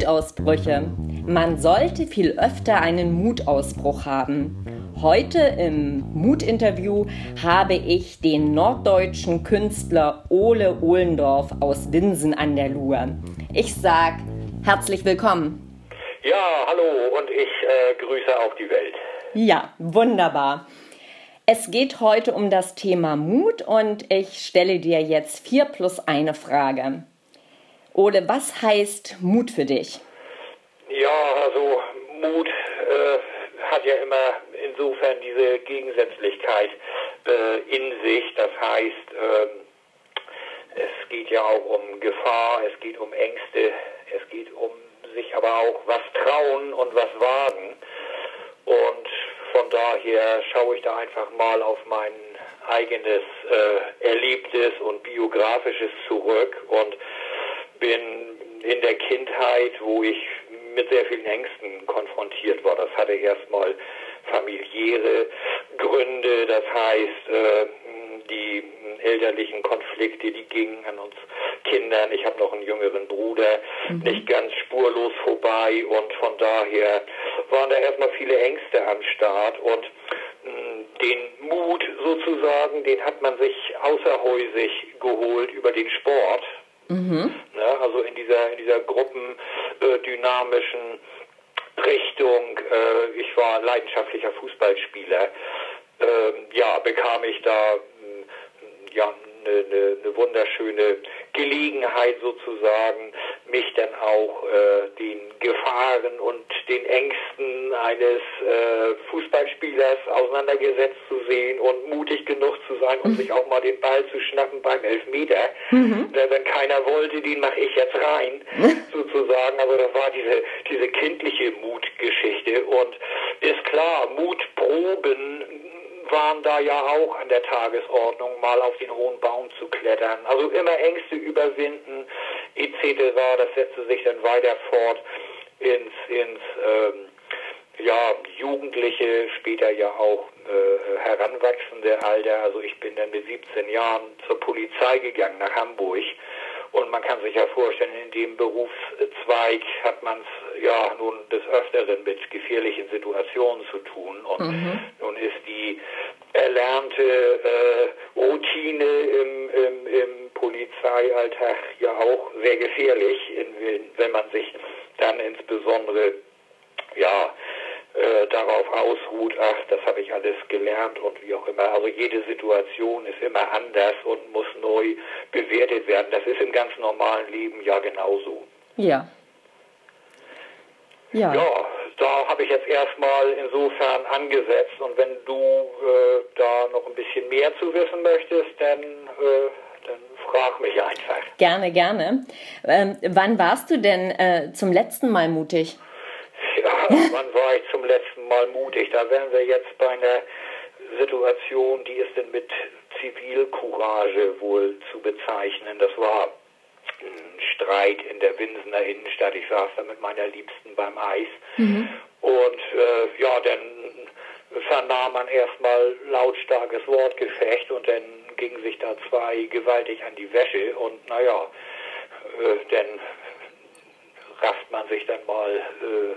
Mutausbrüche. Man sollte viel öfter einen Mutausbruch haben. Heute im Mutinterview habe ich den norddeutschen Künstler Ole Ohlendorf aus Winsen an der Luhr. Ich sag herzlich willkommen. Ja, hallo und ich äh, grüße auch die Welt. Ja, wunderbar. Es geht heute um das Thema Mut und ich stelle dir jetzt vier plus eine Frage. Ole, was heißt Mut für dich? Ja, also Mut äh, hat ja immer insofern diese Gegensätzlichkeit äh, in sich. Das heißt, äh, es geht ja auch um Gefahr, es geht um Ängste, es geht um sich aber auch was trauen und was wagen. Und von daher schaue ich da einfach mal auf mein eigenes äh, Erlebtes und Biografisches zurück und bin in der Kindheit, wo ich mit sehr vielen Ängsten konfrontiert war. Das hatte erstmal familiäre Gründe, das heißt, äh, die elterlichen Konflikte, die gingen an uns Kindern, ich habe noch einen jüngeren Bruder, mhm. nicht ganz spurlos vorbei und von daher waren da erstmal viele Ängste am Start und den Mut sozusagen, den hat man sich außerhäusig geholt über den Sport. Mhm. Ja, also in dieser, in dieser gruppendynamischen Richtung, äh, ich war leidenschaftlicher Fußballspieler, äh, ja, bekam ich da ja, eine, eine, eine wunderschöne Gelegenheit sozusagen, mich dann auch äh, den Gefahren und den Ängsten eines äh, Fußballspielers auseinandergesetzt zu sehen und mutig genug zu sein und mhm. sich auch mal den Ball zu schnappen beim Elfmeter. Mhm. Wenn keiner wollte, den mache ich jetzt rein, mhm. sozusagen. Aber das war diese, diese kindliche Mutgeschichte und ist klar, Mutproben waren da ja auch an der Tagesordnung, mal auf den hohen Baum zu klettern. Also immer Ängste überwinden, etc. Das setzte sich dann weiter fort ins, ins ähm, ja, Jugendliche, später ja auch äh, heranwachsende Alter. Also ich bin dann mit 17 Jahren zur Polizei gegangen nach Hamburg. Und man kann sich ja vorstellen, in dem Berufszweig hat man es ja nun des Öfteren mit gefährlichen Situationen zu tun. Und mhm. nun ist die erlernte äh, Routine im, im Polizeialltag ja auch sehr gefährlich, wenn man sich dann insbesondere ja äh, darauf ausruht, ach, das habe ich alles gelernt und wie auch immer. Also jede Situation ist immer anders und muss neu bewertet werden. Das ist im ganz normalen Leben ja genauso. Ja. Ja. ja da habe ich jetzt erstmal insofern angesetzt und wenn du äh, da noch ein bisschen mehr zu wissen möchtest, dann, äh, dann frag mich einfach. Gerne, gerne. Ähm, wann warst du denn äh, zum letzten Mal mutig? Ja, wann war ich zum letzten Mal mutig? Da wären wir jetzt bei einer Situation, die ist denn mit Zivilcourage wohl zu bezeichnen. Das war ein Streit in der Winsener Innenstadt. Ich saß da mit meiner Liebsten beim Eis. Mhm. Und äh, ja, dann vernahm man erstmal lautstarkes Wortgefecht und dann gingen sich da zwei gewaltig an die Wäsche und naja, äh, dann rafft man sich dann mal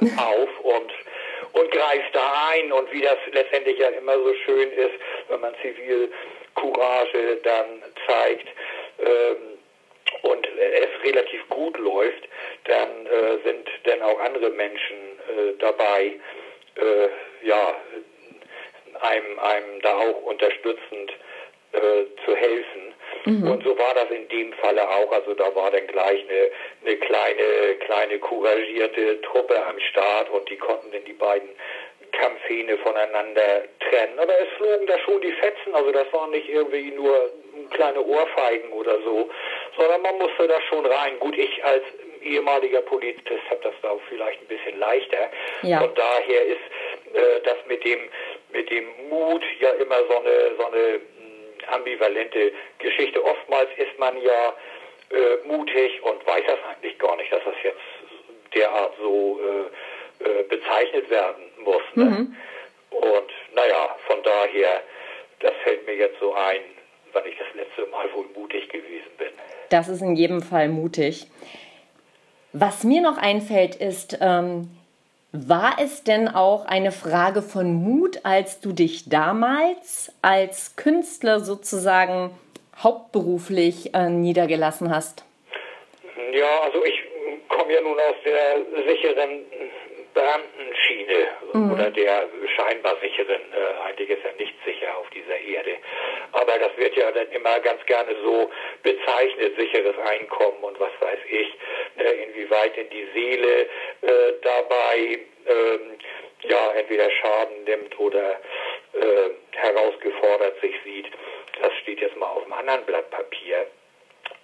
äh, auf und, und greift da ein und wie das letztendlich ja immer so schön ist, wenn man Zivilcourage dann zeigt, ähm, und es relativ gut läuft, dann äh, sind dann auch andere Menschen äh, dabei, äh, ja, einem, einem da auch unterstützend äh. Mhm. Und so war das in dem Falle auch. Also da war dann gleich eine, eine kleine, kleine couragierte Truppe am Start und die konnten dann die beiden Kampfhähne voneinander trennen. Aber es flogen da schon die Fetzen, also das waren nicht irgendwie nur kleine Ohrfeigen oder so, sondern man musste da schon rein. Gut, ich als ehemaliger Polizist habe das da vielleicht ein bisschen leichter. Ja. Von daher ist äh, das mit dem mit dem Mut ja immer so eine so eine ambivalente Geschichte. Oftmals ist man ja äh, mutig und weiß das eigentlich gar nicht, dass das jetzt derart so äh, äh bezeichnet werden muss. Ne? Mhm. Und naja, von daher, das fällt mir jetzt so ein, wann ich das letzte Mal wohl mutig gewesen bin. Das ist in jedem Fall mutig. Was mir noch einfällt, ist, ähm, war es denn auch eine Frage von Mut, als du dich damals als Künstler sozusagen hauptberuflich äh, niedergelassen hast? Ja, also ich komme ja nun aus der sicheren Beamtenschiene mhm. oder der scheinbar sicheren. Äh, eigentlich ist ja nicht sicher auf dieser Erde. Aber das wird ja dann immer ganz gerne so bezeichnet, sicheres Einkommen und was weiß ich, äh, inwieweit in die Seele äh, dabei ähm, ja entweder Schaden nimmt oder äh, herausgefordert sich sieht. Das steht jetzt mal auf einem anderen Blatt Papier.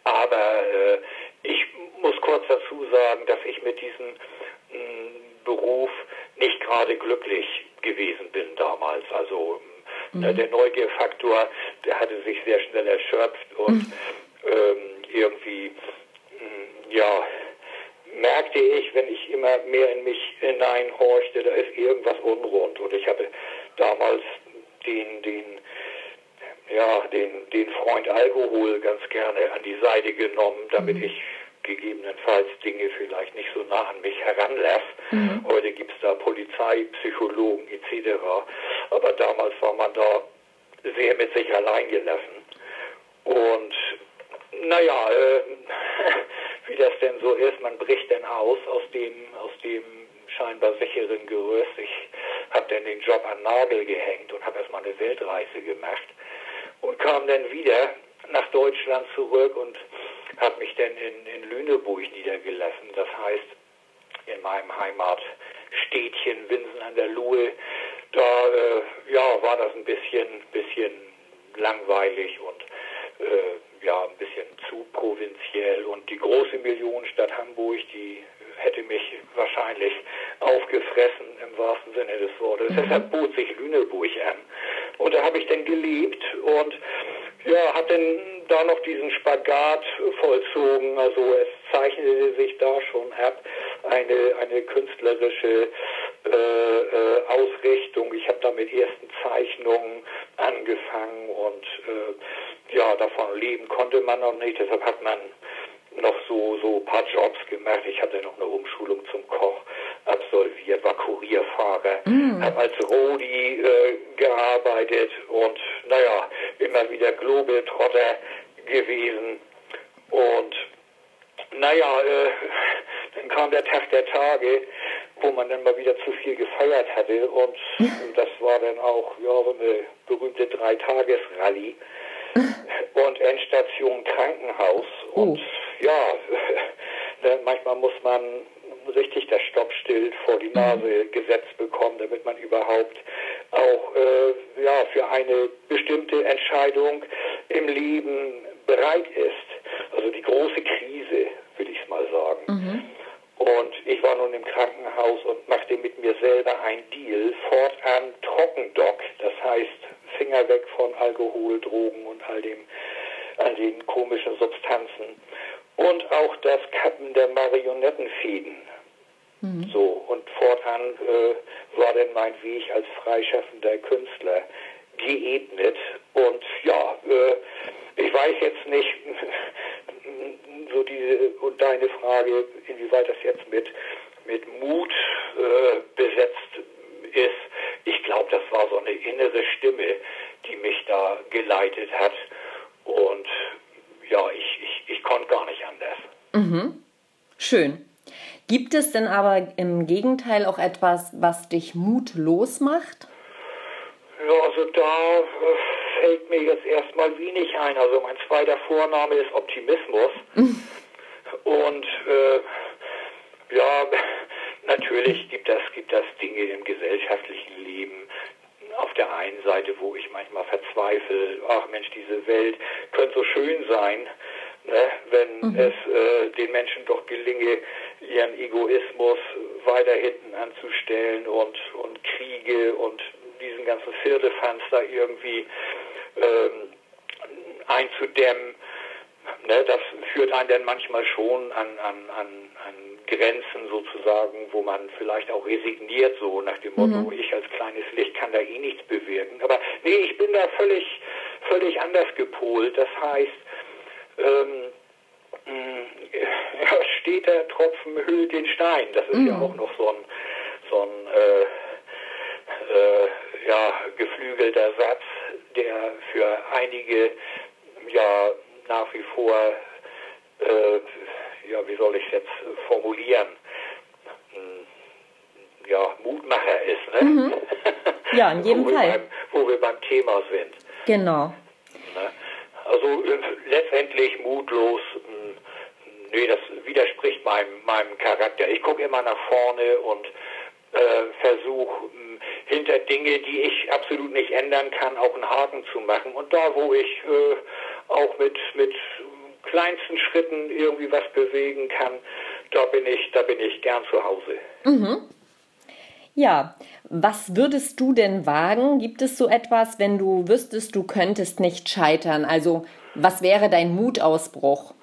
Aber äh, ich muss kurz dazu sagen, dass ich mit diesem mm, Beruf nicht gerade glücklich gewesen bin damals. Also mhm. Äh, der Neugierfaktor, der hatte sich sehr schnell erschöpft und mhm. ähm, irgendwie, mh, mm, ja, merkte ich, wenn ich immer mehr in mich hineinhorchte, da ist irgendwas unrund. Und ich hatte damals den, den, ja, den, den Freund Alkohol ganz gerne an die Seite genommen, damit mhm. ich gegebenenfalls Dinge vielleicht nicht so nah an mich heranlasse. Mhm. Heute gibt es da Polizei, Psychologen etc. Aber damals war man da sehr mit sich allein gelassen. Und naja, äh, wie das denn so ist, man bricht dann aus aus dem, aus dem scheinbar sicheren Gerüst. Ich habe dann den Job an Nagel gehängt und habe erstmal eine Weltreise gemacht und kam dann wieder nach Deutschland zurück und habe mich dann in, in Lüneburg niedergelassen. Das heißt, in meinem Heimatstädtchen Winsen an der Luhe, da äh, ja, war das ein bisschen, bisschen langweilig und äh, ja, ein bisschen zu provinziell. Und die große Millionenstadt Hamburg, die hätte mich wahrscheinlich aufgefressen im wahrsten Sinne des Wortes. Mhm. Deshalb bot sich Lüneburg an. Und da habe ich dann gelebt und ja, habe dann da noch diesen Spagat vollzogen. Also es zeichnete sich da schon ab eine, eine künstlerische äh, äh, Ausrichtung. Ich habe da mit ersten Zeichnungen angefangen und äh, ja, davon leben konnte man noch nicht. Deshalb hat man noch so so ein paar Jobs gemacht. Ich hatte noch eine Umschulung zum Koch absolviert, war Kurierfahrer, mm. habe als Rodi äh, gearbeitet und naja, immer wieder Globetrotter gewesen. Und naja, äh, dann kam der Tag der Tage, wo man dann mal wieder zu viel gefeiert hatte und das war dann auch ja, so eine berühmte Dreitagesrallye und Endstation Krankenhaus und oh. ja, manchmal muss man richtig das Stoppschild vor die Nase mhm. gesetzt bekommen, damit man überhaupt auch äh, ja, für eine bestimmte Entscheidung im Leben bereit ist. Also die große Krise, würde ich es mal sagen. Mhm. Und ich war nun im Krankenhaus und machte mit mir selber ein Deal, fortan Trockendock, das heißt Finger weg von Alkohol, Drogen und all dem, all den komischen Substanzen. Und auch das Kappen der Marionettenfäden. Mhm. So, und fortan äh, war dann mein Weg als freischaffender Künstler geebnet. Und ja, äh, ich weiß jetzt nicht, so diese und deine Frage, inwieweit das jetzt mit, mit Mut äh, besetzt ist. Ich glaube, das war so eine innere Stimme, die mich da geleitet hat. Und ja, ich, ich, ich konnte gar nicht anders. Mhm. Schön. Gibt es denn aber im Gegenteil auch etwas, was dich mutlos macht? Ja, also da äh, fällt mir jetzt erstmal wenig ein. Also mein zweiter Vorname ist Optimismus. Und äh, ja, natürlich gibt das, gibt das Dinge im gesellschaftlichen Leben, auf der einen Seite, wo ich manchmal verzweifle, ach Mensch, diese Welt könnte so schön sein, ne, wenn mhm. es äh, den Menschen doch gelinge, ihren Egoismus weiter hinten anzustellen und, und Kriege und diesen ganzen Firlefanz da irgendwie ähm, einzudämmen. Ne, das führt einen dann manchmal schon an, an, an, an Grenzen sozusagen, wo man vielleicht auch resigniert, so nach dem Motto, mhm. ich als kleines Licht kann da eh nichts bewirken. Aber nee, ich bin da völlig, völlig anders gepolt. Das heißt, ähm, ja, steter Tropfen hüllt den Stein. Das ist mhm. ja auch noch so ein, so ein äh, äh, ja, geflügelter Satz, der für einige ja nach wie vor, äh, ja, wie soll ich es jetzt formulieren, hm, ja, Mutmacher ist. Ne? Mhm. Ja, in jedem wo Fall. Beim, wo wir beim Thema sind. Genau. Ne? Also äh, letztendlich mutlos, hm, nee, das widerspricht meinem, meinem Charakter. Ich gucke immer nach vorne und äh, versuche hm, hinter Dinge, die ich absolut nicht ändern kann, auch einen Haken zu machen. Und da, wo ich äh, auch mit, mit kleinsten Schritten irgendwie was bewegen kann, da bin ich, da bin ich gern zu Hause. Mhm. Ja, was würdest du denn wagen? Gibt es so etwas, wenn du wüsstest, du könntest nicht scheitern? Also, was wäre dein Mutausbruch?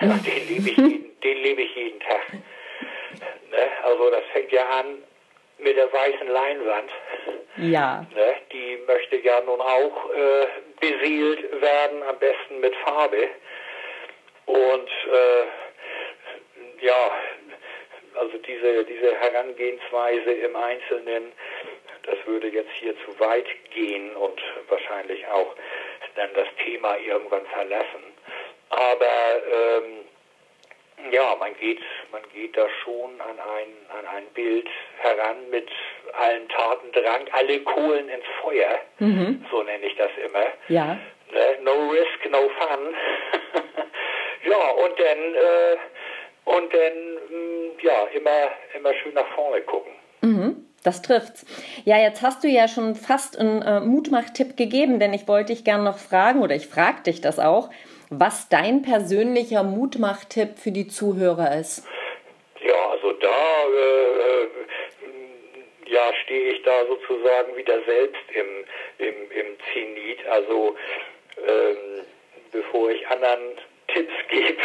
Ja, den lebe ich, jeden, den lebe ich jeden Tag. Ne? Also, das fängt ja an mit der weißen Leinwand. Ja. Ne? Die möchte ja nun auch äh, beseelt werden, am besten mit Farbe. Und äh, ja, also diese, diese Herangehensweise im Einzelnen, das würde jetzt hier zu weit gehen und wahrscheinlich auch dann das Thema irgendwann verlassen. Aber ähm, ja, man geht, man geht da schon an ein, an ein Bild heran mit allen Tatendrang, alle Kohlen ins Feuer, mhm. so nenne ich das immer. Ja. Ne? No risk, no fun. ja, und dann, äh, und dann, mm, ja, immer, immer schön nach vorne gucken. Mhm. Das trifft's. Ja, jetzt hast du ja schon fast einen äh, Mutmach-Tipp gegeben, denn ich wollte dich gerne noch fragen, oder ich frage dich das auch was dein persönlicher Mutmach-Tipp für die Zuhörer ist. Ja, also da äh, ja, stehe ich da sozusagen wieder selbst im, im, im Zenit. Also ähm, bevor ich anderen Tipps gebe,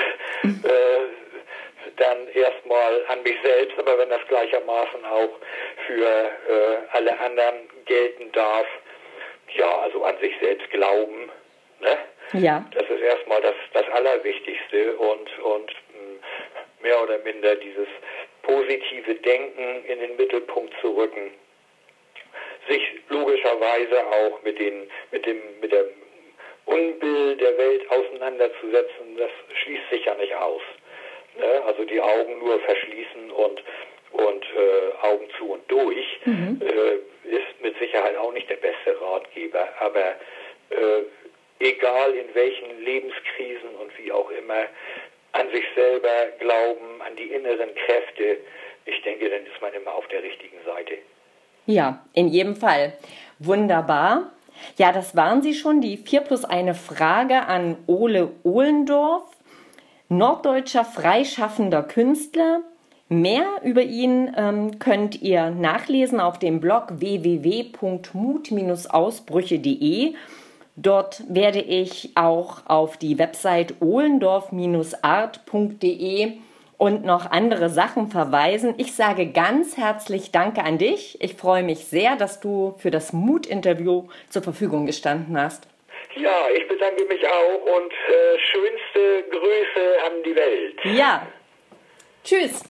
äh, dann erstmal an mich selbst, aber wenn das gleichermaßen auch für äh, alle anderen gelten darf, ja, also an sich selbst glauben. Ne? Ja. Das ist erstmal das, das Allerwichtigste und, und mm, mehr oder minder dieses positive Denken in den Mittelpunkt zu rücken. Sich logischerweise auch mit, den, mit, dem, mit der Unbild der Welt auseinanderzusetzen, das schließt sich ja nicht aus. Ne? Also die Augen nur verschließen und, und äh, Augen zu und durch mhm. äh, ist mit Sicherheit auch nicht der beste Ratgeber. Aber äh, egal in welchen Lebenskrisen und wie auch immer, an sich selber glauben, an die inneren Kräfte, ich denke, dann ist man immer auf der richtigen Seite. Ja, in jedem Fall. Wunderbar. Ja, das waren sie schon, die 4 plus eine Frage an Ole Ohlendorf, norddeutscher freischaffender Künstler. Mehr über ihn ähm, könnt ihr nachlesen auf dem Blog www.mut-ausbrüche.de Dort werde ich auch auf die Website ohlendorf-art.de und noch andere Sachen verweisen. Ich sage ganz herzlich Danke an dich. Ich freue mich sehr, dass du für das Mut-Interview zur Verfügung gestanden hast. Ja, ich bedanke mich auch und äh, schönste Grüße an die Welt. Ja. Tschüss.